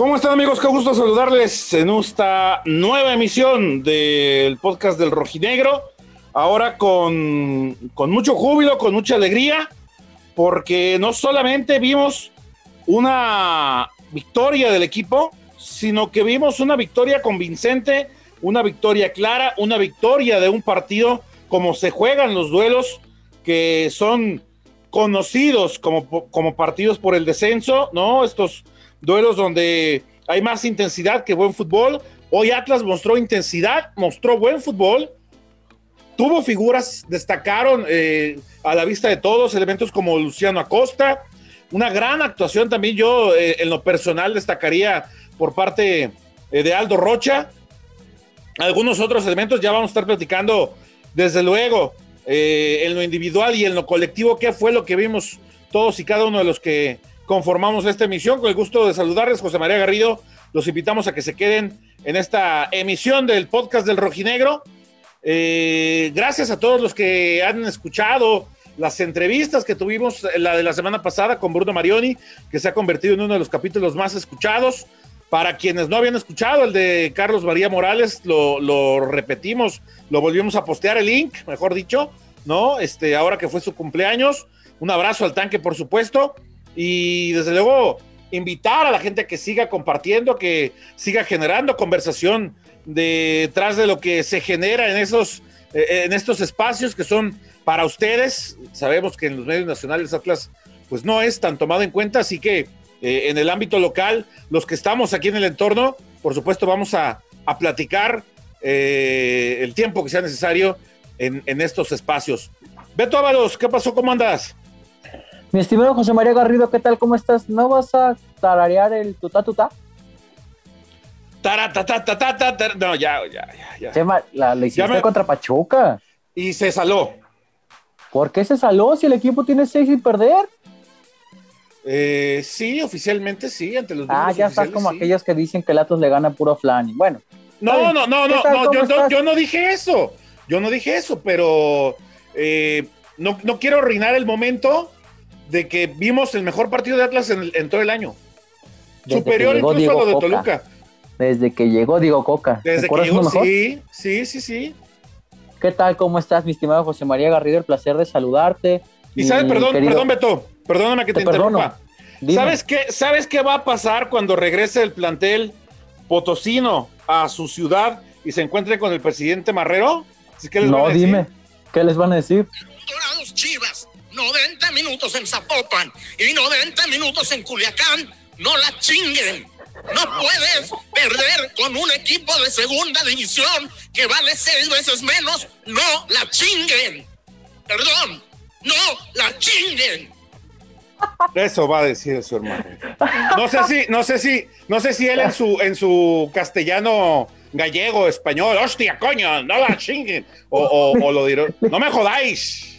¿Cómo están amigos? Qué gusto saludarles en esta nueva emisión del podcast del Rojinegro. Ahora con, con mucho júbilo, con mucha alegría, porque no solamente vimos una victoria del equipo, sino que vimos una victoria convincente, una victoria clara, una victoria de un partido como se juegan los duelos que son conocidos como, como partidos por el descenso, ¿no? Estos duelos donde hay más intensidad que buen fútbol. Hoy Atlas mostró intensidad, mostró buen fútbol, tuvo figuras, destacaron eh, a la vista de todos, elementos como Luciano Acosta, una gran actuación también yo eh, en lo personal destacaría por parte eh, de Aldo Rocha. Algunos otros elementos ya vamos a estar platicando desde luego en lo individual y en lo colectivo, qué fue lo que vimos todos y cada uno de los que conformamos esta emisión. Con el gusto de saludarles, José María Garrido. Los invitamos a que se queden en esta emisión del podcast del Rojinegro. Eh, gracias a todos los que han escuchado las entrevistas que tuvimos, la de la semana pasada con Bruno Marioni, que se ha convertido en uno de los capítulos más escuchados. Para quienes no habían escuchado el de Carlos María Morales, lo, lo repetimos, lo volvimos a postear el link, mejor dicho, ¿no? Este, ahora que fue su cumpleaños. Un abrazo al tanque, por supuesto. Y desde luego, invitar a la gente que siga compartiendo, que siga generando conversación detrás de lo que se genera en esos eh, en estos espacios que son para ustedes. Sabemos que en los medios nacionales Atlas pues no es tan tomado en cuenta, así que eh, en el ámbito local, los que estamos aquí en el entorno, por supuesto vamos a, a platicar eh, el tiempo que sea necesario en, en estos espacios. Beto Ábalos, ¿qué pasó? ¿Cómo andas? Mi estimado José María Garrido, ¿qué tal? ¿Cómo estás? ¿No vas a tararear el tuta tuta? No, ya, ya, ya. ya. la, hiciste contra Pachuca. Y se saló. ¿Por qué se saló si el equipo tiene seis sin perder? Eh, sí, oficialmente sí, ante los Ah, ya estás como aquellos que dicen que el Atos le gana puro flan. Bueno. No, no, no, no, no, yo, no, yo no dije eso. Yo no dije eso, pero eh, no, no quiero arruinar el momento de que vimos el mejor partido de Atlas en, todo el año. Superior incluso a lo de Toluca. Desde que llegó Diego Coca. Desde que llegó, sí, sí, sí, sí. ¿Qué tal? ¿Cómo estás, mi estimado José María Garrido? El placer de saludarte. Y sabes, perdón, perdón, Beto, perdóname que te, interrumpa. ¿Sabes qué, ¿Sabes qué va a pasar cuando regrese el plantel potosino a su ciudad y se encuentre con el presidente Marrero? no, dime, ¿qué les van a decir? Chivas 90 minutos en Zapopan y 90 minutos en Culiacán, no la chinguen. No puedes perder con un equipo de segunda división que vale seis veces menos. No la chinguen. Perdón, no la chinguen. Eso va a decir su hermano. No sé si, no sé si, no sé si él en su, en su castellano gallego, español, hostia, coño, no la chinguen. O, lo diré, no me jodáis.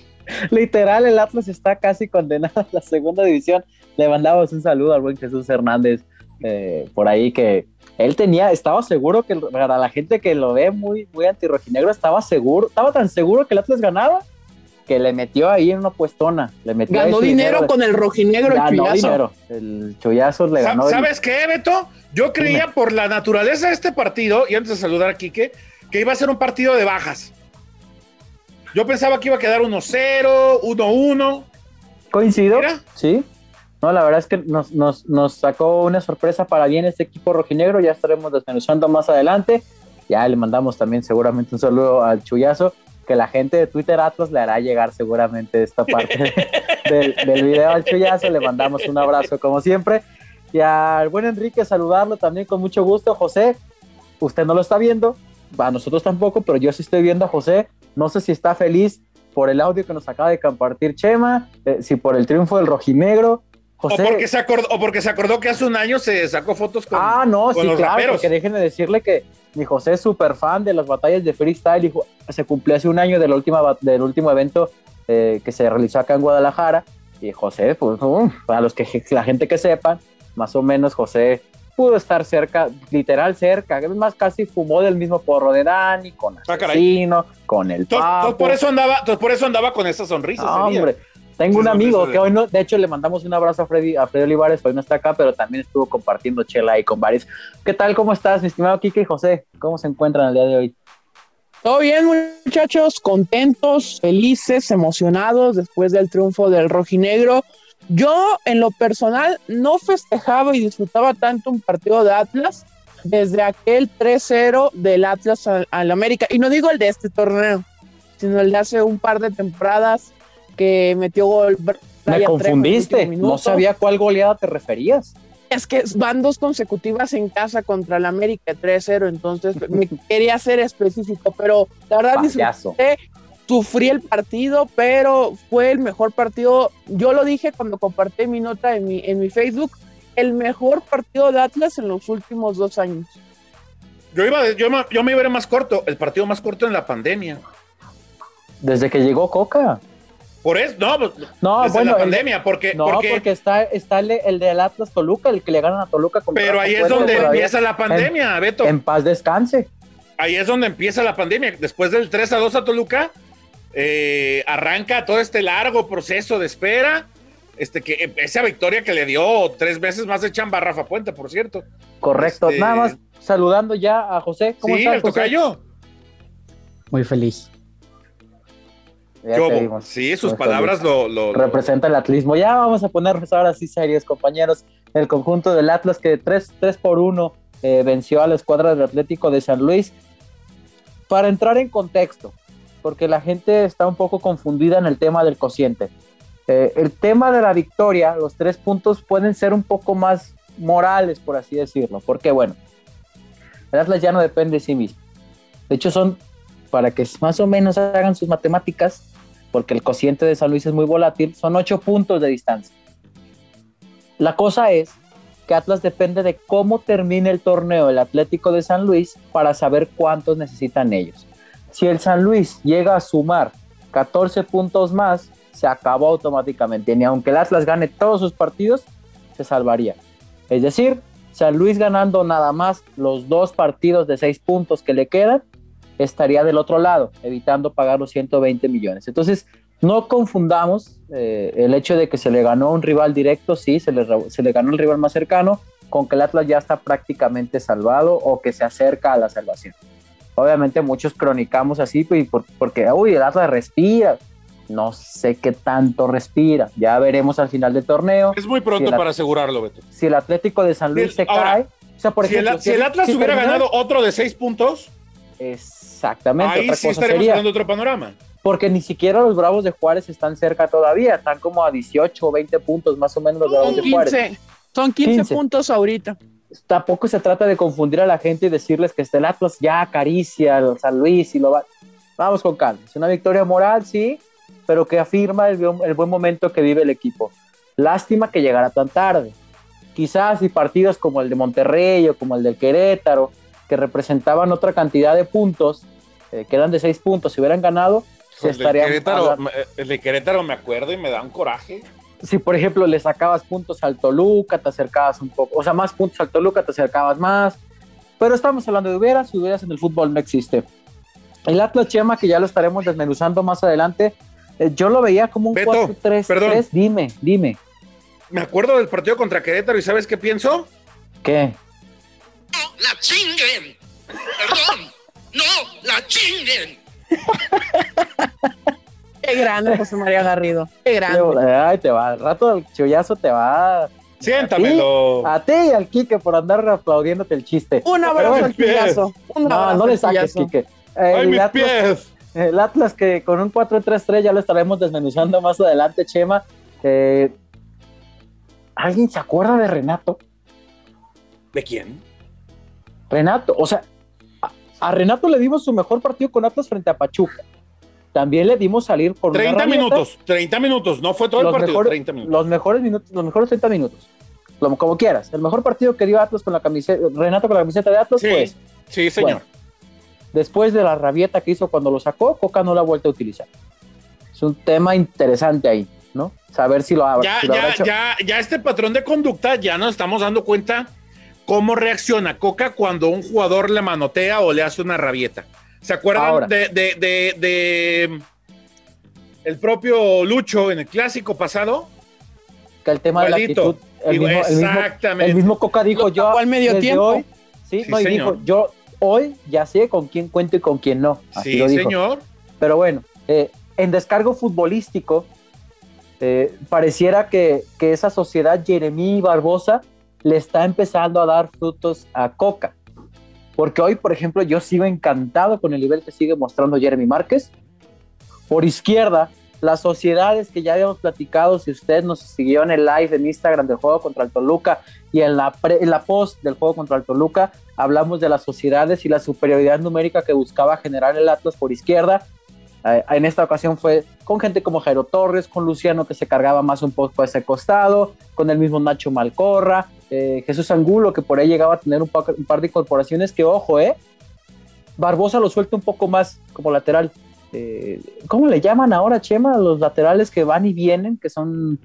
Literal, el Atlas está casi condenado a la segunda división. Le mandamos un saludo al buen Jesús Hernández eh, por ahí que él tenía, estaba seguro que para la gente que lo ve muy, muy antirrojinegro, estaba seguro, estaba tan seguro que el Atlas ganaba que le metió ahí en una puestona. Le metió ganó dinero, con el rojinegro. Ganó el dinero. El chullazo le ganó. ¿Sabes qué, Beto? Yo creía por la naturaleza de este partido, y antes de saludar a Quique, que iba a ser un partido de bajas. Yo pensaba que iba a quedar 1-0, 1-1. ¿Coincido? Sí. No, la verdad es que nos, nos, nos, sacó una sorpresa para bien este equipo rojinegro. Ya estaremos desmenuzando más adelante. Ya le mandamos también seguramente un saludo al Chuyazo, que la gente de Twitter Atlas le hará llegar seguramente esta parte del, del, video al Chuyazo. Le mandamos un abrazo como siempre. Y al buen Enrique saludarlo también con mucho gusto. José, usted no lo está viendo, a nosotros tampoco, pero yo sí estoy viendo a José no sé si está feliz por el audio que nos acaba de compartir Chema, eh, si por el triunfo del rojinegro. José, o, porque se acordó, o porque se acordó que hace un año se sacó fotos con Ah, no, sí, claro, porque déjenme decirle que mi José es súper fan de las batallas de freestyle y se cumplió hace un año del último, del último evento eh, que se realizó acá en Guadalajara. Y José, pues, para los que la gente que sepa, más o menos José pudo estar cerca, literal cerca. Es más, casi fumó del mismo porro de Dani, con ah, Asesino, con el Papo. por eso andaba, por eso andaba con esa sonrisa. hombre, Tengo un amigo que hoy no, de hecho le mandamos un abrazo a Freddy, a Freddy Olivares, hoy no está acá, pero también estuvo compartiendo chela ahí con varios. ¿Qué tal? ¿Cómo estás, mi estimado Kike y José? ¿Cómo se encuentran el día de hoy? Todo bien, muchachos, contentos, felices, emocionados después del triunfo del rojinegro. Yo, en lo personal, no festejaba y disfrutaba tanto un partido de Atlas desde aquel 3-0 del Atlas al, América. Y no digo el de este torneo, sino el de hace un par de temporadas que metió gol. Me confundiste, no sabía cuál goleada te referías es que van dos consecutivas en casa contra el América 3-0, entonces me quería ser específico, pero la verdad disfruté, sufrí el partido, pero fue el mejor partido. Yo lo dije cuando compartí mi nota en mi, en mi Facebook, el mejor partido de Atlas en los últimos dos años. Yo, iba, yo, yo me iba a ver más corto, el partido más corto en la pandemia. Desde que llegó Coca. Por eso, no, pues, no bueno, la pandemia, porque. No, porque, está, está el, el, del Atlas Toluca, el que le ganan a Toluca. Pero ahí es donde empieza la pandemia, Beto. En paz descanse. Ahí es donde empieza la pandemia. Después del 3 a 2 a Toluca, eh, arranca todo este largo proceso de espera. Este, que esa victoria que le dio tres veces más de chamba a Rafa Puente, por cierto. Correcto. Este, Nada más saludando ya a José. ¿Cómo sí, el tocayo. Muy feliz sí, sus palabras lo, Representa el atlismo. Ya vamos a ponernos ahora sí serios, compañeros. El conjunto del Atlas que 3, 3 por 1 eh, venció a la escuadra del Atlético de San Luis. Para entrar en contexto, porque la gente está un poco confundida en el tema del cociente. Eh, el tema de la victoria, los tres puntos pueden ser un poco más morales, por así decirlo, porque bueno, el Atlas ya no depende de sí mismo. De hecho, son, para que más o menos hagan sus matemáticas, porque el cociente de San Luis es muy volátil, son ocho puntos de distancia. La cosa es que Atlas depende de cómo termine el torneo el Atlético de San Luis para saber cuántos necesitan ellos. Si el San Luis llega a sumar 14 puntos más, se acabó automáticamente. Ni aunque el Atlas gane todos sus partidos, se salvaría. Es decir, San Luis ganando nada más los dos partidos de seis puntos que le quedan, estaría del otro lado, evitando pagar los 120 millones. Entonces, no confundamos eh, el hecho de que se le ganó un rival directo, sí, se le, se le ganó el rival más cercano, con que el Atlas ya está prácticamente salvado o que se acerca a la salvación. Obviamente muchos cronicamos así pues, porque, uy, el Atlas respira. No sé qué tanto respira. Ya veremos al final del torneo. Es muy pronto para asegurarlo, Beto. Si el Atlético de San Luis se cae. O sea, por si, el, si, el, Atlas hubiera ganado otro de seis puntos. Exactamente. Ahí sí estaremos sería, otro panorama. Porque ni siquiera los Bravos de Juárez están cerca todavía, están como a 18 o 20 puntos más o menos los Bravos de Juárez. Son 15, puntos ahorita. Tampoco se trata de confundir a la gente y decirles que este Atlas ya acaricia al San Luis y lo va. Vamos con calma. Es una victoria moral, sí, pero que afirma el, el buen momento que vive el equipo. Lástima que llegara tan tarde. Quizás si partidos como el de Monterrey o como el del Querétaro que representaban otra cantidad de puntos, eh, que eran de seis puntos, si hubieran ganado, se el estarían. Querétaro, el de Querétaro me acuerdo y me da un coraje. Si, por ejemplo, le sacabas puntos al Toluca, te acercabas un poco, o sea, más puntos al Toluca, te acercabas más. Pero estamos hablando de hubieras, hubieras en el fútbol no existe. El Atlas Chema, que ya lo estaremos desmenuzando más adelante, eh, yo lo veía como un 4-3-3. Dime, dime. Me acuerdo del partido contra Querétaro y ¿sabes qué pienso? ¿Qué? la chinguen. Perdón, no la chinguen. Qué grande, José María Garrido. Qué grande. Ay, te va, al rato el chollazo te va. Siéntamelo. A ti, y al Quique por andar aplaudiéndote el chiste. Un abrazo al chollazo. No, no le saques, Quique. Ay, mis pies. El Atlas que con un 4-3-3 ya lo estaremos desmenuzando más adelante, Chema. Eh, ¿Alguien se acuerda de Renato? ¿De quién? Renato, o sea, a, Renato le dimos su mejor partido con Atlas frente a Pachuca. También le dimos salir por 30 minutos, 30 minutos, no fue todo el partido, 30 minutos. Los mejores minutos, los mejores 30 minutos. Como, quieras. El mejor partido que dio Atlas con la camiseta, Renato con la camiseta de Atlas, sí, pues. Sí, señor. después de la rabieta que hizo cuando lo sacó, Coca no la ha vuelto a utilizar. Es un tema interesante ahí, ¿no? Saber si lo ha ya, ya, ya, ya este patrón de conducta ya nos estamos dando cuenta cómo reacciona Coca cuando un jugador le manotea o le hace una rabieta. ¿Se acuerdan de, el propio Lucho en el clásico pasado. Que el tema de la actitud, el mismo, Exactamente. El mismo, Coca dijo yo. al medio tiempo? Hoy, sí, no, y dijo, yo hoy ya sé con quién cuento y con quién no. sí, señor. Pero bueno, eh, en descargo futbolístico, eh, pareciera que, que, esa sociedad Jeremí Barbosa le está empezando a dar frutos a Coca. Porque hoy, por ejemplo, yo sigo encantado con el nivel que sigue mostrando Jeremy Márquez. Por izquierda, las sociedades que ya habíamos platicado, si usted nos siguió en el live en Instagram del juego contra el Toluca y en la, en la post del juego contra el Toluca, hablamos de las sociedades y la superioridad numérica que buscaba generar el Atlas por izquierda. Eh, en esta ocasión fue con gente como Jairo Torres, con Luciano que se cargaba más un poco a ese costado, con el mismo Nacho Malcorra, eh, Jesús Angulo que por ahí llegaba a tener un, un par de incorporaciones que, ojo, eh, Barbosa lo suelta un poco más como lateral. Eh, ¿Cómo le llaman ahora, Chema? Los laterales que van y vienen, que son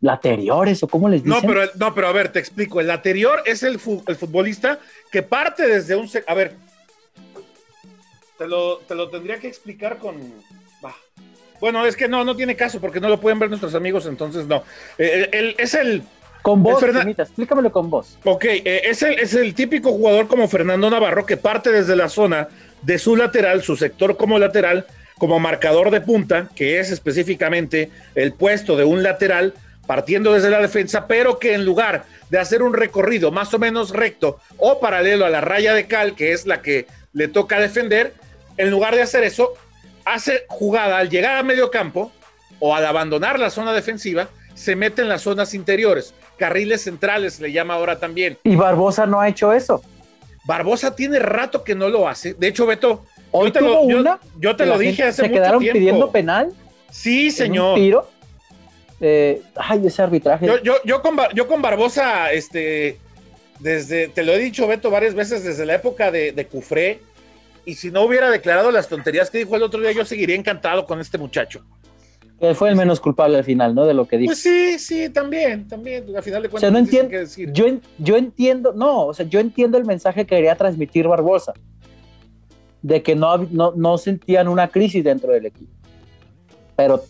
lateriores o cómo les dicen. No pero, no, pero a ver, te explico. El laterior es el, el futbolista que parte desde un... A ver, te lo, te lo tendría que explicar con... Bueno, es que no, no tiene caso porque no lo pueden ver nuestros amigos, entonces no. Eh, es el... Con vos, explícamelo con vos. Ok, eh, es, el, es el típico jugador como Fernando Navarro que parte desde la zona de su lateral, su sector como lateral, como marcador de punta, que es específicamente el puesto de un lateral, partiendo desde la defensa, pero que en lugar de hacer un recorrido más o menos recto o paralelo a la raya de cal, que es la que le toca defender, en lugar de hacer eso, hace jugada al llegar a medio campo o al abandonar la zona defensiva, se mete en las zonas interiores, carriles centrales le llama ahora también. Y Barbosa no ha hecho eso. Barbosa tiene rato que no lo hace. De hecho, Beto, yo te lo, yo, te lo dije hace mucho tiempo. ¿Se quedaron pidiendo penal? Sí, señor. Un tiro. Eh, ay, ese arbitraje. Yo, yo, con, yo con Barbosa, este, desde, te lo he dicho, Beto, varias veces, desde la época de, de Cufré, y si no hubiera declarado las tonterías que dijo el otro día, yo seguiría encantado con este muchacho. Que fue el menos culpable al final, ¿no? De lo que dijo. Pues sí, sí, también, también. Al final de cuentas, o sea, no entiendo. Yo, yo entiendo, no, o sea, yo entiendo el mensaje que quería transmitir Barbosa, de que no, no, no sentían una crisis dentro del equipo. Pero,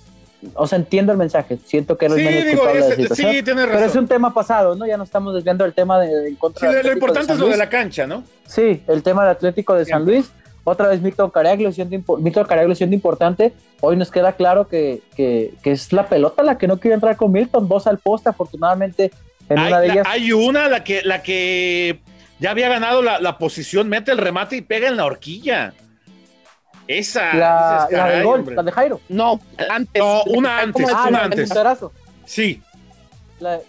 o sea, entiendo el mensaje, siento que era el menos culpable de la situación. Sí, tienes razón. Pero es un tema pasado, ¿no? Ya no estamos desviando el tema de, en contra sí, Lo importante es lo de la cancha, ¿no? Sí, el tema del Atlético de San Luis otra vez Milton Caraglio siendo, Milton siendo importante. Hoy nos queda claro que, es la pelota la que no quiere entrar con Milton. Dos al poste, afortunadamente, en hay, una de ellas. Hay una, la que, la que ya había ganado la, posición, mete el remate y pega en la horquilla. Esa. La, de gol, la de Jairo. No, antes. No, una antes, ah, una antes. Sí.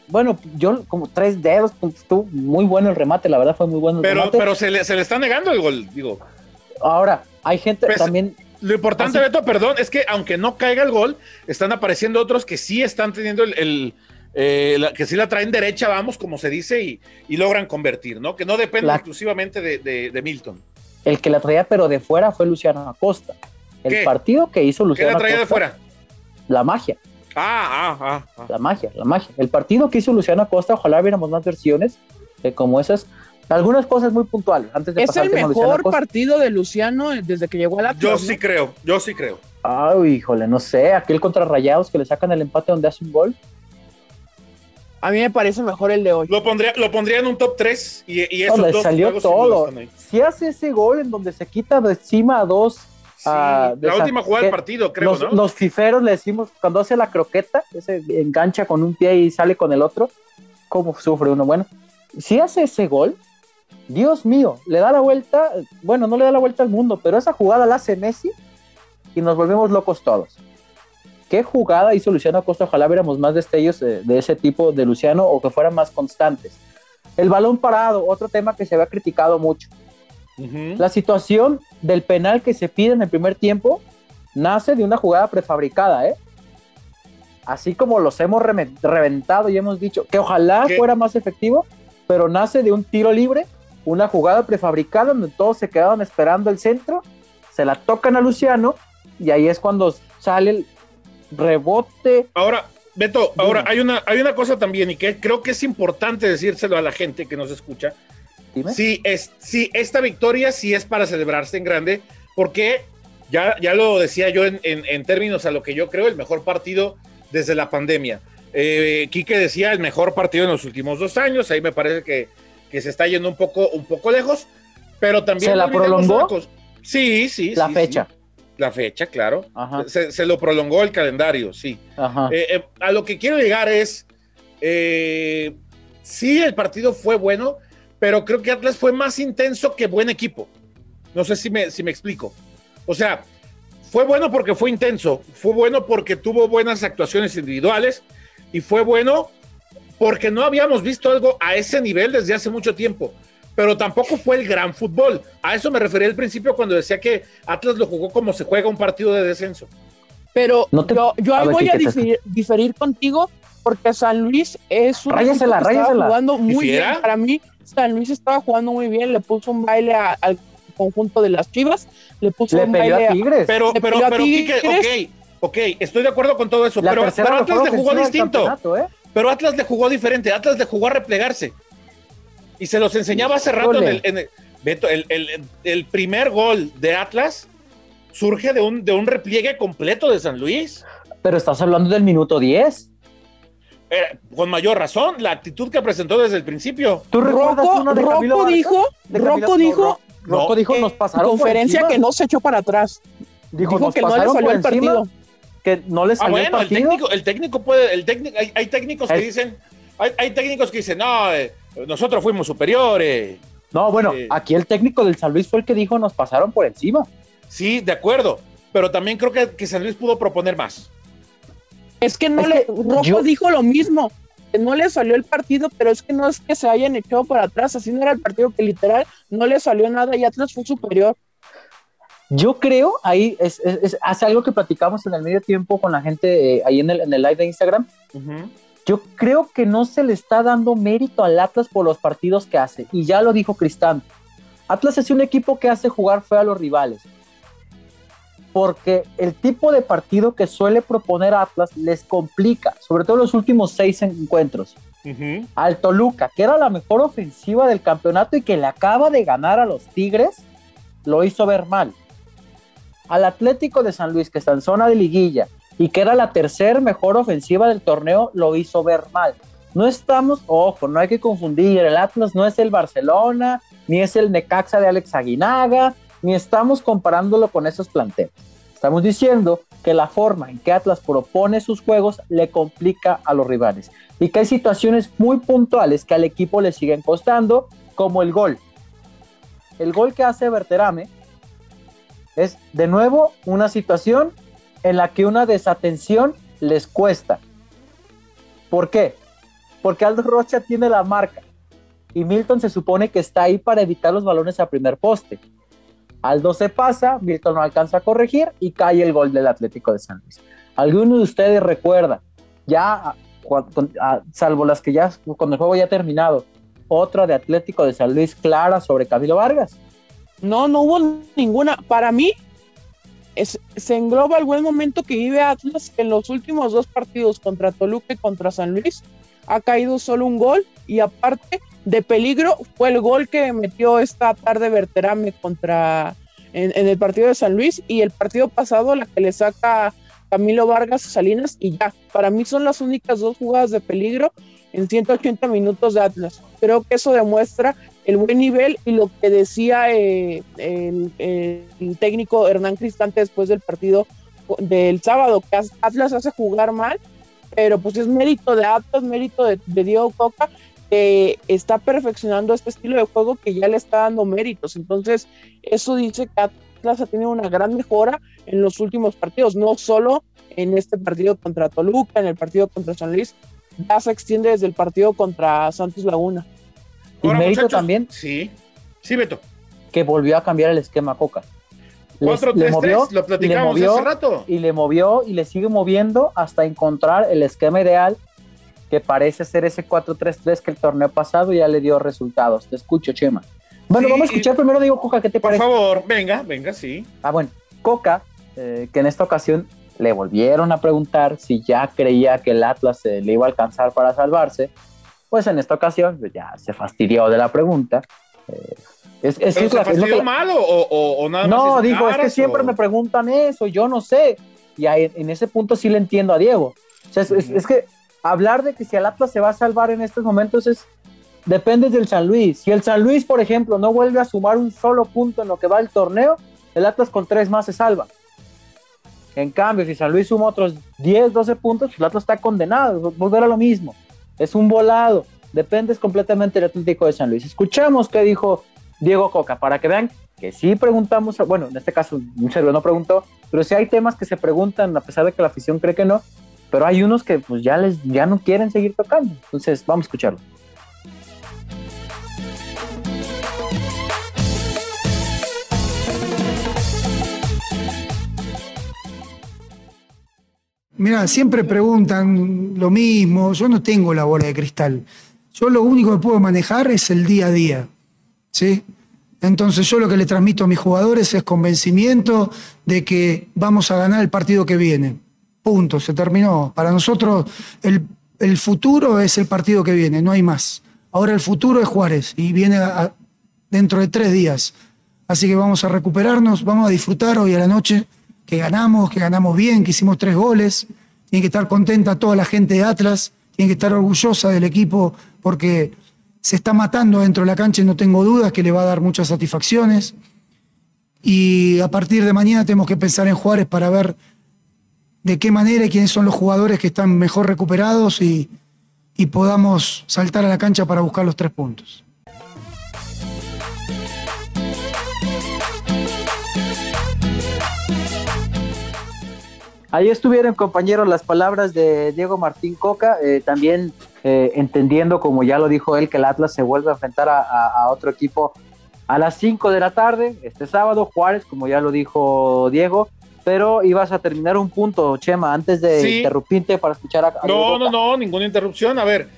bueno, yo como tres dedos, pues, estuvo muy bueno el remate, la verdad fue muy bueno. pero, pero se le, se le está negando el gol, digo. Ahora, hay gente pues, también. Lo importante, Beto, perdón, es que aunque no caiga el gol, están apareciendo otros que sí están teniendo el, eh, que sí la traen derecha, vamos, como se dice, y, logran convertir, ¿no? Que no depende exclusivamente de, Milton. El que la traía, pero de fuera, fue Luciano Acosta. El partido que hizo Luciano ¿Qué la traía de fuera? La magia. Ah, ah, ah, ah, La magia, la magia. El partido que hizo Luciano Acosta, ojalá viéramos más versiones como esas. Algunas cosas muy puntuales. Antes de ¿Es el mejor partido de Luciano desde que llegó a la Yo sí creo, yo sí creo. Ay, híjole, no sé. Aquel contra Rayados que le sacan el empate donde hace un gol. A mí me parece mejor el de hoy. Lo pondría, lo pondría en un top 3 y, y esos donde salió todo. Si hace ese gol en donde se quita de encima a dos. la última jugada del partido, creo, los, ¿no? Los fiferos le decimos, cuando hace la croqueta, ese engancha con un pie y sale con el otro, ¿cómo sufre uno? Bueno, si hace ese gol, Dios mío, le da la vuelta, bueno, no le da la vuelta al mundo, pero esa jugada la hace Messi y nos volvemos locos todos. ¿Qué jugada hizo Luciano Acosta? Ojalá viéramos más destellos de, de ese tipo de Luciano o que fueran más constantes. El balón parado, otro tema que se había criticado mucho. La situación del penal que se pide en el primer tiempo nace de una jugada prefabricada, ¿eh? Así como los hemos reventado y hemos dicho que ojalá fuera más efectivo, pero nace de un tiro libre una jugada prefabricada donde todos se quedaban esperando el centro, se la tocan a Luciano y ahí es cuando sale el rebote. Ahora, Beto, ahora hay una, hay una cosa también y que creo que es importante decírselo a la gente que nos escucha. Dime. Sí, es, sí, esta victoria sí es para celebrarse en grande, porque Ya, ya lo decía yo en, términos a lo que yo creo, el mejor partido desde la pandemia. Eh, Quique decía el mejor partido en los últimos dos años, ahí me parece que, se está yendo un poco, un poco lejos, pero también... ¿Se la prolongó? Sí, sí. La fecha. La fecha, claro. Se, lo prolongó el calendario, sí. Eh, eh, a lo que quiero llegar es, eh, sí, el partido fue bueno, pero creo que Atlas fue más intenso que buen equipo. No sé si me, si me explico. O sea, fue bueno porque fue intenso, fue bueno porque tuvo buenas actuaciones individuales y fue bueno porque no habíamos visto algo a ese nivel desde hace mucho tiempo pero tampoco fue el gran fútbol. A eso me refería al principio cuando decía que Atlas lo jugó como se juega un partido de descenso. Pero yo, yo ahí voy a diferir, contigo porque San Luis es un ráyasela, que estaba jugando muy bien. Para mí, San Luis estaba jugando muy bien, le puso un baile al conjunto de las Chivas, le puso un baile a Tigres. pero, pero, pero, ok, ok, estoy de acuerdo con todo eso, pero, Atlas le jugó distinto. ¿eh? Pero Atlas le jugó diferente, Atlas le jugó a replegarse. Y se los enseñaba hace rato en el, Beto, el, primer gol de Atlas surge de un, de un repliegue completo de San Luis. Pero estás hablando del minuto 10. Eh, con mayor razón, la actitud que presentó desde el principio. ¿Tú Rocco, una de Rocco dijo, Rocco dijo, Rocco dijo, nos pasaron conferencia que no se echó para atrás. Dijo, que no le salió el partido. Que no le ah, salió el partido. El técnico, el técnico puede, el técnico, hay, técnicos que dicen, hay, hay, técnicos que dicen, no, eh, nosotros fuimos superiores. No, bueno, eh, aquí el técnico del San Luis fue el que dijo nos pasaron por encima. Sí, de acuerdo, pero también creo que, San Luis pudo proponer más. Es que no le, Rojo dijo lo mismo, que no le salió el partido, pero es que no es que se hayan echado para atrás, así no era el partido que literal no le salió nada y Atlas fue superior. Yo creo, ahí es, hace algo que platicamos en el medio tiempo con la gente eh, ahí en el, en el live de Instagram. Yo creo que no se le está dando mérito al Atlas por los partidos que hace. Y ya lo dijo Cristán. Atlas es un equipo que hace jugar feo a los rivales. Porque el tipo de partido que suele proponer Atlas les complica, sobre todo los últimos seis encuentros. Al Toluca, que era la mejor ofensiva del campeonato y que le acaba de ganar a los Tigres, lo hizo ver mal. Al Atlético de San Luis, que está en zona de liguilla, y que era la tercera mejor ofensiva del torneo, lo hizo ver mal. No estamos, ojo, no hay que confundir, el Atlas no es el Barcelona, ni es el Necaxa de Alex Aguinaga, ni estamos comparándolo con esos planteles. Estamos diciendo que la forma en que Atlas propone sus juegos le complica a los rivales y que hay situaciones muy puntuales que al equipo le siguen costando, como el gol. El gol que hace Berterame es de nuevo una situación en la que una desatención les cuesta. ¿Por qué? Porque Aldo Rocha tiene la marca y Milton se supone que está ahí para evitar los balones a primer poste. Aldo se pasa, Milton no alcanza a corregir y cae el gol del Atlético de San Luis. ¿Alguno de ustedes recuerda, ya, salvo las que ya, cuando el juego ya ha terminado, otra de Atlético de San Luis clara sobre Camilo Vargas? No, no hubo ninguna. Para mí, se engloba el buen momento que vive Atlas en los últimos dos partidos contra Toluca y contra San Luis. Ha caído solo un gol y aparte de peligro fue el gol que metió esta tarde Berterame contra en, el partido de San Luis y el partido pasado la que le saca Camilo Vargas Salinas y ya. Para mí son las únicas dos jugadas de peligro en 180 minutos de Atlas. Creo que eso demuestra el buen nivel y lo que decía eh, el, técnico Hernán Cristante después del partido del sábado, que Atlas hace jugar mal, pero pues es mérito de Atlas, mérito de, Diego Coca, que está perfeccionando este estilo de juego que ya le está dando méritos. Entonces, eso dice que Atlas ha tenido una gran mejora en los últimos partidos, no solo en este partido contra Toluca, en el partido contra San Luis, ya se extiende desde el partido contra Santos Laguna. Y mérito también. Sí, sí, Beto. Que volvió a cambiar el esquema Coca. 4 3 movió, lo platicamos hace rato. Y le movió y le sigue moviendo hasta encontrar el esquema ideal que parece ser ese 4-3-3 que el torneo pasado ya le dio resultados. Te escucho, Chema. Bueno, vamos a escuchar primero, digo, Coca, ¿qué te parece? Por favor, venga, venga, sí. Ah, bueno, Coca, eh, que en esta ocasión le volvieron a preguntar si ya creía que el Atlas se le iba a alcanzar para salvarse pues en esta ocasión pues, ya se fastidió de la pregunta Eh, es, es, ¿Pero es, se mal o, nada no, más? No, digo, es que siempre me preguntan eso, yo no sé. Y en ese punto sí le entiendo a Diego. O sea, es, que hablar de que si el Atlas se va a salvar en estos momentos es depende del San Luis. Si el San Luis, por ejemplo, no vuelve a sumar un solo punto en lo que va el torneo, el Atlas con tres más se salva. En cambio, si San Luis suma otros 10, 12 puntos, pues el Atlas está condenado. Volver a lo mismo. Es un volado. Dependes completamente del Atlético de San Luis. Escuchamos qué dijo Diego Coca para que vean que sí preguntamos, bueno, en este caso un no preguntó, pero sí hay temas que se preguntan a pesar de que la afición cree que no, pero hay unos que pues ya les ya no quieren seguir tocando. Entonces, vamos a escucharlo. Mira, siempre preguntan lo mismo, yo no tengo la bola de cristal. Yo lo único que puedo manejar es el día a día. ¿sí? Entonces yo lo que le transmito a mis jugadores es convencimiento de que vamos a ganar el partido que viene. Punto, se terminó. Para nosotros el, futuro es el partido que viene, no hay más. Ahora el futuro es Juárez y viene dentro de tres días. Así que vamos a recuperarnos, vamos a disfrutar hoy a la noche, que ganamos, que ganamos bien, que hicimos tres goles. Tiene que estar contenta toda la gente de Atlas, tiene que estar orgullosa del equipo porque se está matando dentro de la cancha y no tengo dudas que le va a dar muchas satisfacciones. Y a partir de mañana tenemos que pensar en Juárez para ver de qué manera y quiénes son los jugadores que están mejor recuperados y, y podamos saltar a la cancha para buscar los tres puntos. Ahí estuvieron, compañeros, las palabras de Diego Martín Coca, eh, también eh, entendiendo, como ya lo dijo él, que el Atlas se vuelve a enfrentar a, otro equipo a las 5 de la tarde, este sábado, Juárez, como ya lo dijo Diego, pero ibas a terminar un punto, Chema, antes de interrumpirte para escuchar a... no, no, no, ninguna interrupción. A ver,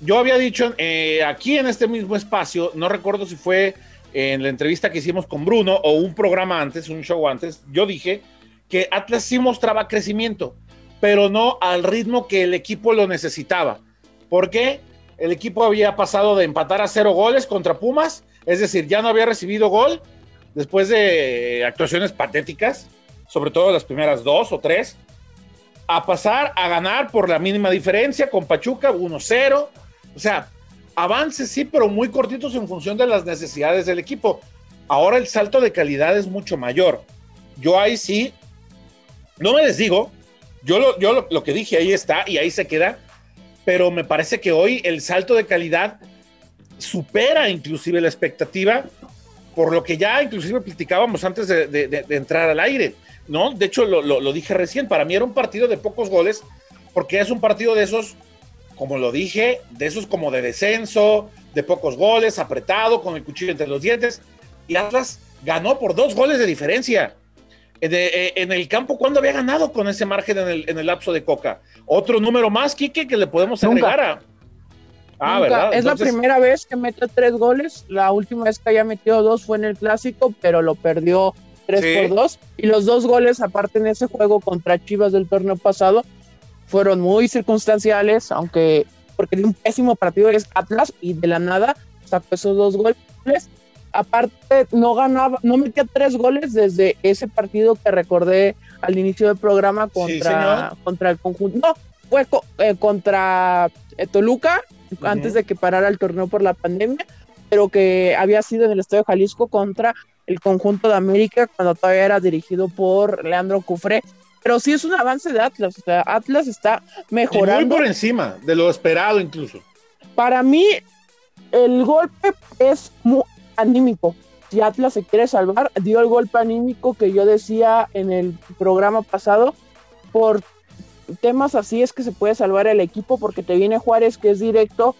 yo había dicho eh, aquí en este mismo espacio, no recuerdo si fue en la entrevista que hicimos con Bruno o un programa antes, un show antes, yo dije que Atlas sí mostraba crecimiento, pero no al ritmo que el equipo lo necesitaba. ¿Por qué? El equipo había pasado de empatar a cero goles contra Pumas, es decir, ya no había recibido gol después de actuaciones patéticas, sobre todo las primeras dos o tres, a pasar a ganar por la mínima diferencia con Pachuca 1-0. O sea, avances sí, pero muy cortitos en función de las necesidades del equipo. Ahora el salto de calidad es mucho mayor. Yo ahí sí, no me les digo, yo lo, yo lo que dije ahí está y ahí se queda pero me parece que hoy el salto de calidad supera inclusive la expectativa, por lo que ya inclusive platicábamos antes de, entrar al aire, ¿no? De hecho, lo, dije recién, para mí era un partido de pocos goles, porque es un partido de esos, como lo dije, de esos como de descenso, de pocos goles, apretado, con el cuchillo entre los dientes, y Atlas ganó por dos goles de diferencia. Eh, en el campo, ¿cuándo había ganado con ese margen en el, en el lapso de Coca? Otro número más, Quique, que le podemos agregar a. Ah, ¿verdad? Es la primera vez que mete tres goles. La última vez que haya metido dos fue en el clásico, pero lo perdió tres por dos. Y los dos goles, aparte en ese juego contra Chivas del torneo pasado, fueron muy circunstanciales, aunque porque de un pésimo partido es Atlas y de la nada sacó esos dos goles aparte no ganaba, no metía tres goles desde ese partido que recordé al inicio del programa contra, contra el conjunto. No, fue eh, contra eh, Toluca, antes de que parara el torneo por la pandemia, pero que había sido en el Estadio Jalisco contra el conjunto de América cuando todavía era dirigido por Leandro Cufré. Pero sí es un avance de Atlas, o sea, Atlas está mejorando. muy por encima de lo esperado incluso. Para mí, el golpe es muy, anímico. Si Atlas se quiere salvar, dio el golpe anímico que yo decía en el programa pasado. Por temas así es que se puede salvar el equipo porque te viene Juárez que es directo.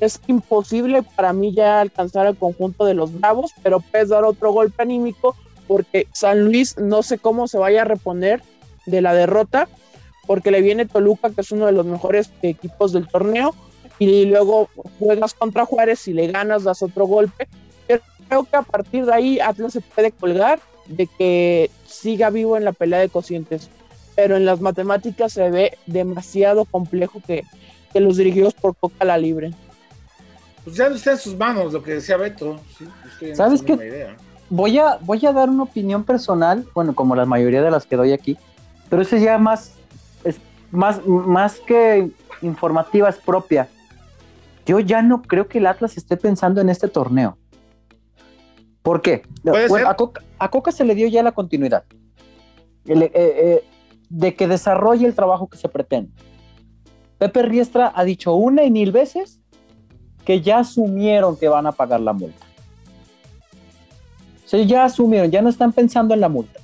Es imposible para mí ya alcanzar el conjunto de los Bravos, pero puedes dar otro golpe anímico porque San Luis no sé cómo se vaya a reponer de la derrota, porque le viene Toluca, que es uno de los mejores equipos del torneo, y luego juegas contra Juárez y le ganas, das otro golpe creo que a partir de ahí Atlas se puede colgar de que siga vivo en la pelea de cocientes. Pero en las matemáticas se ve demasiado complejo que, los dirigidos por Coca la libre. Pues ya no está en sus manos lo que decía Beto. ¿Sabes qué? Voy a, voy a dar una opinión personal, bueno, como la mayoría de las que doy aquí, pero eso ya más, es más, más que informativa, es propia. Yo ya no creo que el Atlas esté pensando en este torneo. ¿Por qué? a, Coca, se le dio ya la continuidad eh, eh, de que desarrolle el trabajo que se pretende. Pepe Riestra ha dicho una y mil veces que ya asumieron que van a pagar la multa. O ya asumieron, ya no están pensando en la multa.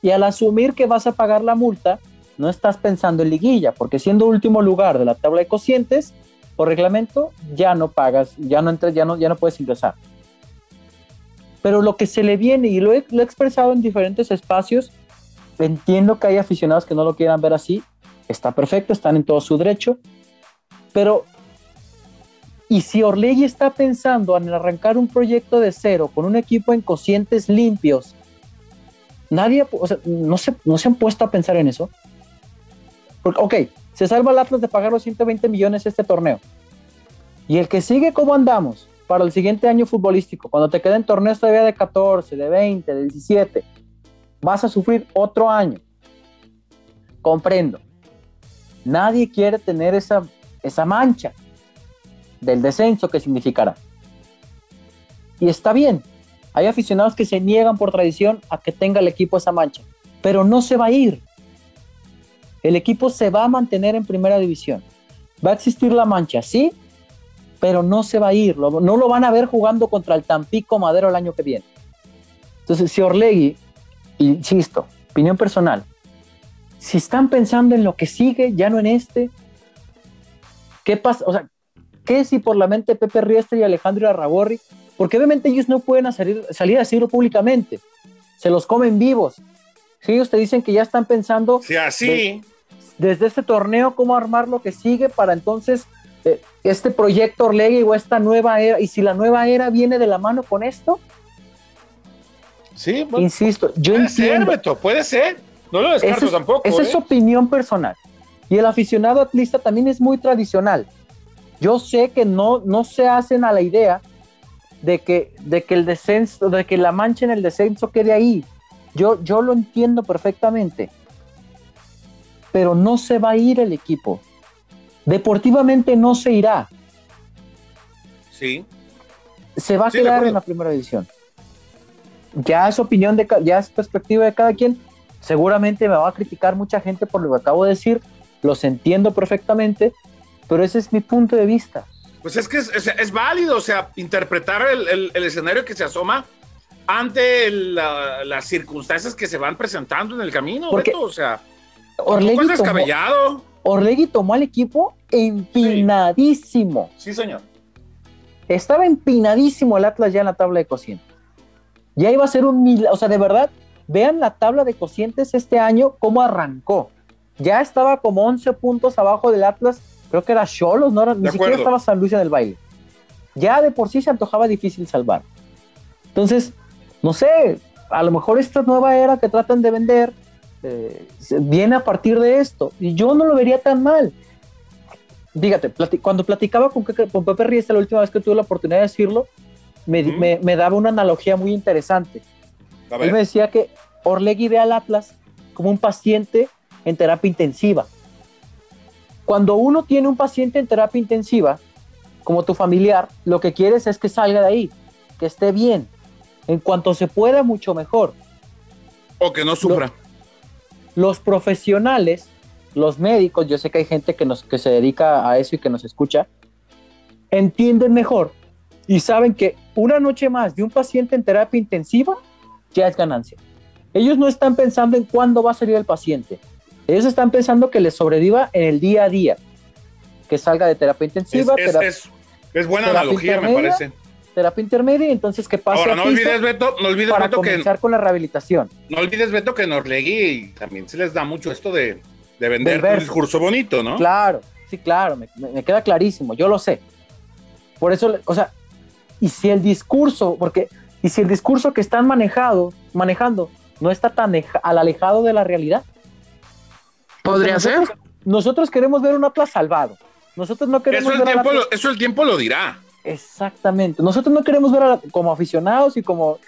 Y al asumir que vas a pagar la multa, no estás pensando en liguilla, porque siendo último lugar de la tabla de cocientes, por reglamento, ya no pagas, ya no entras, ya no, ya no puedes ingresar. Pero lo que se le viene, y lo he, lo he expresado en diferentes espacios, entiendo que hay aficionados que no lo quieran ver así, está perfecto, están en todo su derecho, pero y si Orlegui está pensando en arrancar un proyecto de cero con un equipo en cocientes limpios, nadie, o sea, no se, no se han puesto a pensar en eso. Porque, ok, se salva el Atlas de pagar los 120 millones este torneo. Y el que sigue, ¿cómo andamos? Para el siguiente año futbolístico, cuando te queden torneos todavía de 14, de 20, de 17, vas a sufrir otro año. Comprendo. Nadie quiere tener esa, esa mancha del descenso que significará. Y está bien, hay aficionados que se niegan por tradición a que tenga el equipo esa mancha, pero no se va a ir. El equipo se va a mantener en primera división. Va a existir la mancha, sí, pero no se va a ir. no lo van a ver jugando contra el Tampico Madero el año que viene. Entonces, si Orlegui, insisto, opinión personal, si están pensando en lo que sigue, ya no en este, ¿qué pasa? O sea, ¿Qué si por la mente Pepe Riestre y Alejandro Arragorri? Porque obviamente ellos no pueden salir, salir a decirlo públicamente. Se los comen vivos. Si ellos te dicen que ya están pensando. Sí, así. Desde este torneo, cómo armar lo que sigue para entonces eh, este proyecto Orlegui o esta nueva era. Y si la nueva era viene de la mano con esto. Sí, insisto, yo puede Ser, Beto, puede ser. No lo descarto tampoco. Esa es su ¿eh? opinión personal. Y el aficionado atlista también es muy tradicional. Yo sé que no, no se hacen a la idea de que, de que el descenso, de que la mancha en el descenso quede ahí. Yo, yo lo entiendo perfectamente. Pero no se va a ir el equipo. Deportivamente no se irá. Sí. Se va a quedar en la primera división. Ya es opinión de ya es perspectiva de cada quien. Seguramente me va a criticar mucha gente por lo que acabo de decir. Los entiendo perfectamente pero ese es mi punto de vista. Pues es que es, válido, o sea, interpretar el, escenario que se asoma ante las circunstancias que se van presentando en el camino, Porque o sea, Orlegui es descabellado. Tomó, Orlegui tomó al equipo empinadísimo. Sí. señor. Estaba empinadísimo el Atlas ya en la tabla de cocientes. Ya iba a ser un milagro, o sea, de verdad, vean la tabla de cocientes este año, cómo arrancó. Ya estaba como 11 puntos abajo del Atlas creo que era Cholos, no ni siquiera estaba San Luis en el baile. Ya de por sí se antojaba difícil salvar. Entonces, no sé, a lo mejor esta nueva era que tratan de vender eh, viene a partir de esto. Y yo no lo vería tan mal. Dígate, cuando platicaba con, con Pepe Ríos la última vez que tuve la oportunidad de decirlo, me, me, daba una analogía muy interesante. Él me decía que Orlegui ve al Atlas como un paciente en terapia intensiva. Cuando uno tiene un paciente en terapia intensiva, como tu familiar, lo que quieres es que salga de ahí, que esté bien, en cuanto se pueda, mucho mejor. O que no sufra. Los, profesionales, los médicos, yo sé que hay gente que, nos, que se dedica a eso y que nos escucha, entienden mejor y saben que una noche más de un paciente en terapia intensiva ya es ganancia. Ellos no están pensando en cuándo va a salir el paciente, ellos están pensando que les sobreviva en el día a día, que salga de terapia intensiva. Es, es, buena analogía, me parece. Terapia intermedia, entonces que pase. Ahora, no olvides, Beto, no olvides, para comenzar con la rehabilitación. No olvides, Beto, que en Orlegui también se les da mucho esto de, de vender un discurso bonito, ¿no? Claro, sí, claro, me, me, queda clarísimo, yo lo sé. Por eso, o sea, y si el discurso, porque, y si el discurso que están manejado, manejando no está tan al alejado de la realidad, Podría ser. Nosotros queremos ver un Atlas salvado. Nosotros no queremos eso el, tiempo lo, eso el tiempo lo dirá. Exactamente. Nosotros no queremos ver como aficionados y como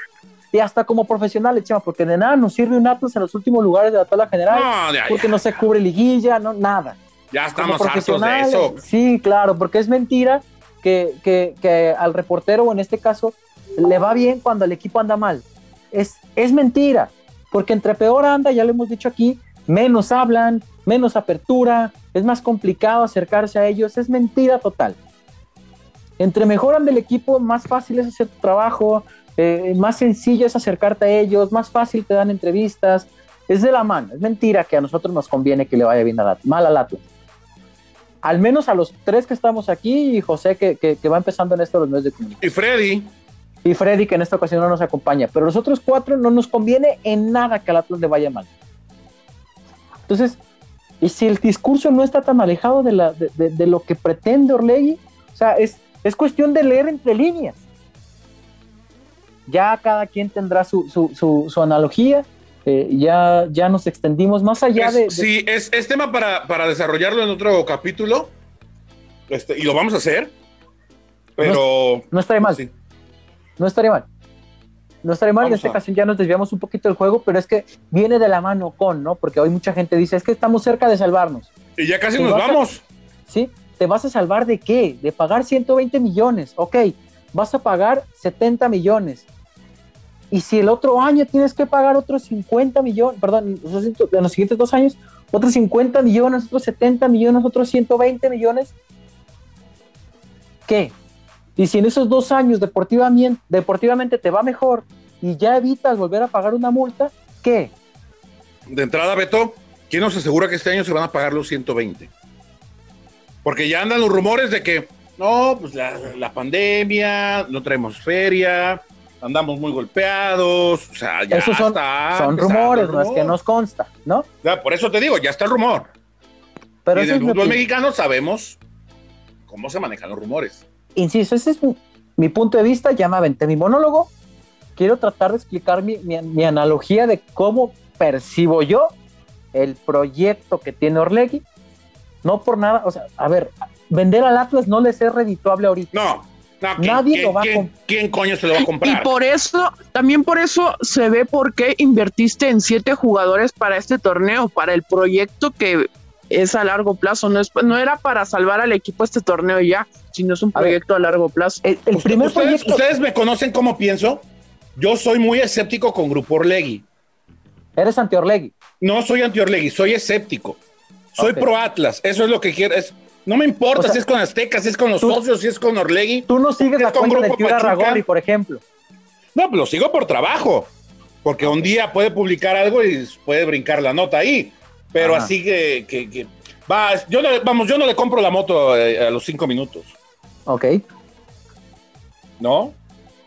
y hasta como profesionales, chama, porque de nada nos sirve un Atlas en los últimos lugares de la tabla general, porque no se cubre liguilla, no nada. Ya estamos hartos de eso. Sí, claro, porque es mentira que, que, que, al reportero, o en este caso, le va bien cuando el equipo anda mal. Es, es mentira, porque entre peor anda, ya lo hemos dicho aquí, menos hablan, menos apertura, es más complicado acercarse a ellos, es mentira total. Entre mejor anda el equipo, más fácil es hacer tu trabajo, eh, más sencillo es acercarte a ellos, más fácil te dan entrevistas, es de la mano, es mentira que a nosotros nos conviene que le vaya bien a mal al Atlas. Al menos a los tres que estamos aquí y José que, que, va empezando en esto los medios de comunicación. Y Freddy. Y Freddy que en esta ocasión no nos acompaña, pero los otros cuatro no nos conviene en nada que al Atlas le vaya mal. Entonces, y si el discurso no está tan alejado de, la, de, de, lo que pretende Orlegui, o sea, es, es cuestión de leer entre líneas ya cada quien tendrá su, su, su, analogía. Eh, ya, ya nos extendimos más allá de, Sí, es, es tema para, para, desarrollarlo en otro capítulo. Este, y lo vamos a hacer. Pero. No, estaría mal. No estaría mal. No estaría mal. en esta ocasión ya nos desviamos un poquito del juego, pero es que viene de la mano con, ¿no? Porque hoy mucha gente dice, es que estamos cerca de salvarnos. Y ya casi nos vamos. sí, ¿te vas a salvar de qué? De pagar 120 millones. Ok, vas a pagar 70 millones. Y si el otro año tienes que pagar otros 50 millones, perdón, en los siguientes dos años, otros 50 millones, otros 70 millones, otros 120 millones, ¿qué? Y si en esos dos años deportivamente, deportivamente te va mejor y ya evitas volver a pagar una multa, ¿qué? De entrada, Beto, ¿quién nos asegura que este año se van a pagar los 120? Porque ya andan los rumores de que, no, pues la, la pandemia, no traemos feria, andamos muy golpeados, o sea, ya Esos son, está. Son rumores, no es que nos consta, ¿no? Ya, por eso te digo, ya está el rumor. Pero y en el fútbol mexicano sabemos cómo se manejan los rumores. Insisto, ese es mi, punto de vista, ya me aventé mi monólogo. Quiero tratar de explicar mi, mi, analogía de cómo percibo yo el proyecto que tiene Orlegui. No por nada, o sea, a ver, vender al Atlas no les es redituable ahorita. No, Nadie lo va a comprar. ¿Quién coño se lo va a comprar? Y por eso, también por eso se ve por qué invertiste en siete jugadores para este torneo, para el proyecto que es a largo plazo. No, es, no era para salvar al equipo este torneo ya, sino es un proyecto a, largo plazo. El, primer ustedes, proyecto... ustedes me conocen cómo pienso. Yo soy muy escéptico con Grupo Orlegui. ¿Eres anti-Orlegui? No soy anti-Orlegui, soy escéptico. Soy pro Atlas, eso es lo que quiero. Es, no me importa si es con Azteca, si es con los socios, si es con Orlegui. Tú no sigues la cuenta de Tiura Ragori, por ejemplo. No, pues lo sigo por trabajo. Porque un día puede publicar algo y puede brincar la nota ahí. Pero así que, que, va, yo vamos, yo no le compro la moto eh, a, los cinco minutos. Ok. ¿No?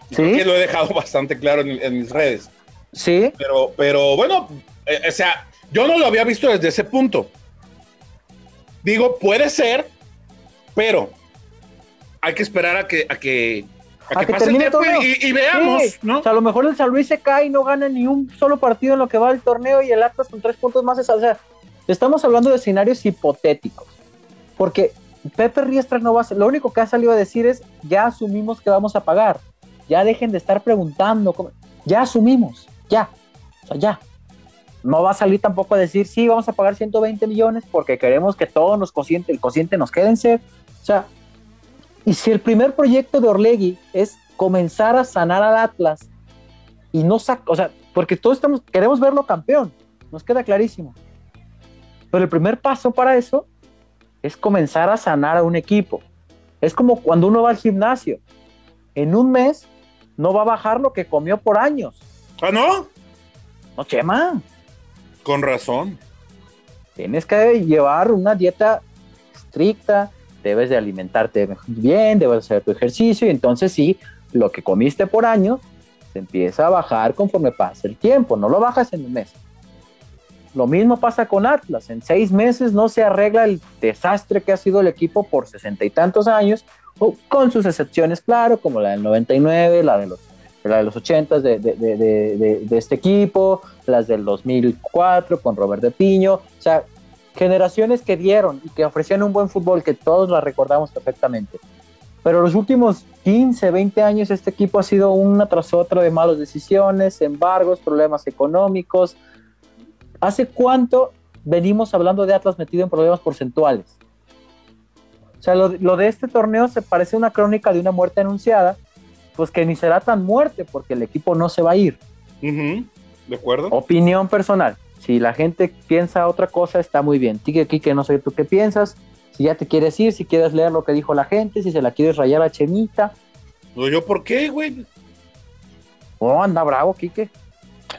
Sí. Creo que lo he dejado bastante claro en, mis redes. Sí. Pero, pero bueno, eh, o sea, yo no lo había visto desde ese punto. Digo, puede ser, pero hay que esperar a que, a que, a, que, pase el todo. Y, veamos, ¿no? O sea, a lo mejor el San Luis se cae y no gana ni un solo partido en lo que va del torneo y el Atlas con tres puntos más. O sea, estamos hablando de escenarios hipotéticos. Porque Pepe Riestra no va a ser, lo único que ha salido a decir es, ya asumimos que vamos a pagar. Ya dejen de estar preguntando. Ya asumimos, ya. O sea, ya no va a salir tampoco a decir, sí, vamos a pagar 120 millones porque queremos que todo nos cociente, el cociente nos quede en ser. O sea, y si el primer proyecto de Orlegui es comenzar a sanar al Atlas y no saca, o sea, porque todos estamos, queremos verlo campeón, nos queda clarísimo. Pero el primer paso para eso es comenzar a sanar a un equipo. Es como cuando uno va al gimnasio. En un mes no va a bajar lo que comió por años. ¿Ah, no? No, Chema. Con razón. Tienes que llevar una dieta estricta, debes de alimentarte bien, debes hacer tu ejercicio y entonces sí, lo que comiste por año se empieza a bajar conforme pasa el tiempo, no lo bajas en un mes. Lo mismo pasa con Atlas, en seis meses no se arregla el desastre que ha sido el equipo por sesenta y tantos años, con sus excepciones, claro, como la del 99, la de los la de los 80 de, de, de, de, este equipo, las del 2004 con Robert de Piño, o sea, generaciones que dieron y que ofrecían un buen fútbol que todos la recordamos perfectamente. Pero los últimos 15, 20 años este equipo ha sido una tras otra de malas decisiones, embargos, problemas económicos. ¿Hace cuánto venimos hablando de Atlas metido en problemas porcentuales? O sea, lo, de este torneo se parece una crónica de una muerte anunciada, pues que ni será tan muerte porque el equipo no se va a ir. ¿De acuerdo? Opinión personal. Si la gente piensa otra cosa, está muy bien. Tique, que no sé tú qué piensas. Si ya te quieres ir, si quieres leer lo que dijo la gente, si se la quieres rayar a Chemita. No, ¿yo por qué, güey? Oh, anda bravo, Quique.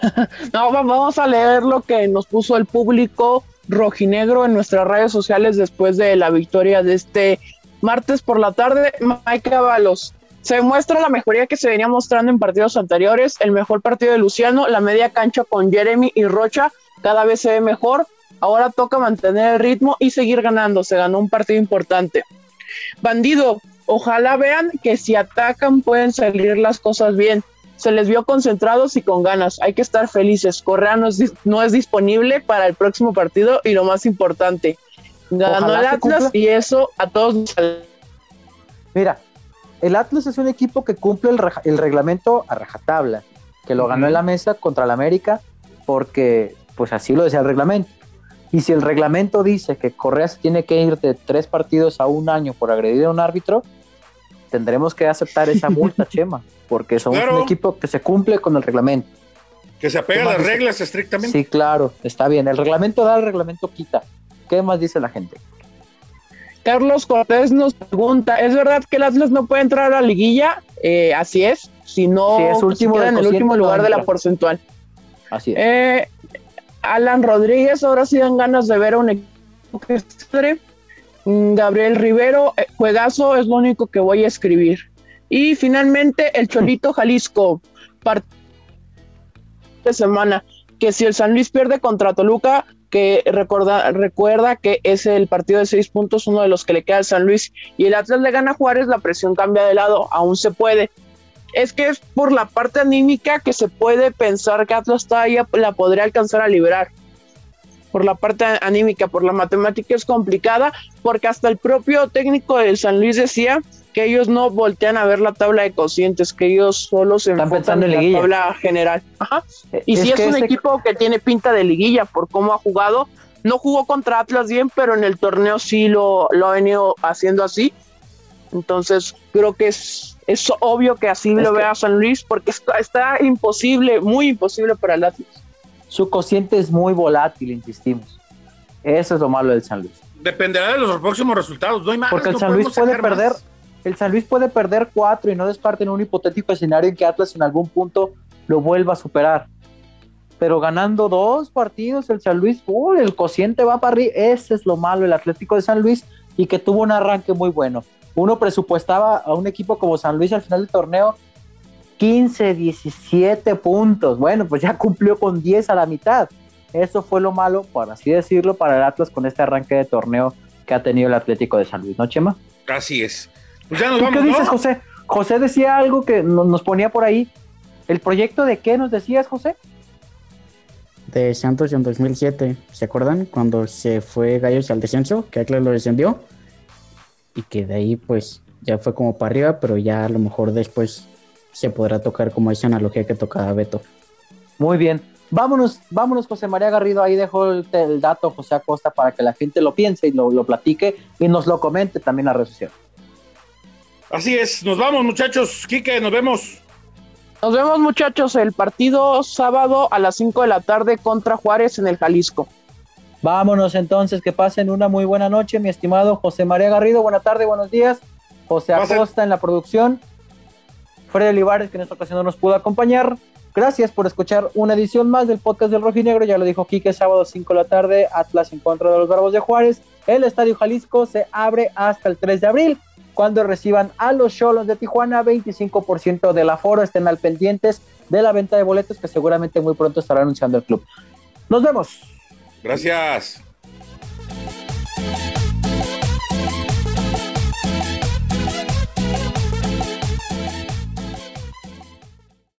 no, vamos a leer lo que nos puso el público rojinegro en nuestras redes sociales después de la victoria de este martes por la tarde. Mike Avalos. Se muestra la mejoría que se venía mostrando en partidos anteriores, el mejor partido de Luciano, la media cancha con Jeremy y Rocha cada vez se ve mejor. Ahora toca mantener el ritmo y seguir ganando. Se ganó un partido importante. Bandido, ojalá vean que si atacan pueden salir las cosas bien se les vio concentrados y con ganas. Hay que estar felices. Correa no es, disponible para el próximo partido y lo más importante, ganó el Atlas y eso a todos. Mira, el Atlas es un equipo que cumple el, reglamento a rajatabla, que lo ganó en la mesa contra el América porque pues así lo decía el reglamento. Y si el reglamento dice que Correa se tiene que ir de tres partidos a un año por agredir a un árbitro, tendremos que aceptar esa multa, Chema porque somos un equipo que se cumple con el reglamento. Que se apega a las reglas estrictamente. Sí, claro, está bien. El reglamento da, el reglamento quita. ¿Qué más dice la gente? Carlos Cortés nos pregunta, ¿es verdad que el Atlas no puede entrar a la liguilla? Eh, así es, si no es último en el último lugar de la porcentual. Así es. Eh, Alan Rodríguez, ahora sí dan ganas de ver a un equipo que mm, Gabriel Rivero, eh, juegazo es lo único que voy a escribir. Y finalmente el Cholito Jalisco, parte de semana, que si el San Luis pierde contra Toluca, que recuerda, recuerda que es el partido de seis puntos, uno de los que le queda al San Luis, y el Atlas le gana a Juárez, la presión cambia de lado, aún se puede. Es que es por la parte anímica que se puede pensar que Atlas todavía la podría alcanzar a liberar. Por la parte anímica, por la matemática es complicada, porque hasta el propio técnico del San Luis decía que ellos no voltean a ver la tabla de cocientes, que ellos solo se enfocan en, la tabla general. Ajá. Y si es un equipo que tiene pinta de liguilla por cómo ha jugado, no jugó contra Atlas bien, pero en el torneo sí lo, lo ha venido haciendo así. Entonces, creo que es, es obvio que así lo vea San Luis, porque está, está imposible, muy imposible para el Atlas. Su cociente es muy volátil, insistimos. Eso es lo malo del San Luis. Dependerá de los próximos resultados. No hay más, porque el San Luis puede perder, el San Luis puede perder cuatro y no descarten un hipotético escenario en que Atlas en algún punto lo vuelva a superar. Pero ganando dos partidos, el San Luis, el cociente va para arriba. Ese es lo malo, el Atlético de San Luis, y que tuvo un arranque muy bueno. Uno presupuestaba a un equipo como San Luis al final del torneo 15, 17 puntos. Bueno, pues ya cumplió con 10 a la mitad. Eso fue lo malo, por así decirlo, para el Atlas con este arranque de torneo que ha tenido el Atlético de San Luis, ¿no, Chema? Así es. Pues ¿Qué dices, José? José decía algo que nos ponía por ahí. ¿El proyecto de qué nos decías, José? De Santos en 2007. ¿Se acuerdan? Cuando se fue Gallos al descenso, que Atlas lo descendió. Y que de ahí, pues, ya fue como para arriba, pero ya a lo mejor después se podrá tocar como esa analogía que tocaba Beto. Muy bien. Vámonos, vámonos, José María Garrido. Ahí dejó el, dato José Acosta para que la gente lo piense y lo, lo platique y nos lo comente también a la red Así es, nos vamos muchachos. Quique, nos vemos. Nos vemos muchachos, el partido sábado a las 5 de la tarde contra Juárez en el Jalisco. Vámonos entonces, que pasen una muy buena noche, mi estimado José María Garrido. Buena tarde, buenos días. José Acosta en la producción. Freddy Olivares, que en esta ocasión no nos pudo acompañar. Gracias por escuchar una edición más del podcast del Rojinegro. Ya lo dijo Quique, sábado 5 de la tarde, Atlas en contra de los Barbos de Juárez. El Estadio Jalisco se abre hasta el 3 de abril cuando reciban a los Cholos de Tijuana, 25% del aforo, estén al pendientes de la venta de boletos que seguramente muy pronto estará anunciando el club. Nos vemos. Gracias.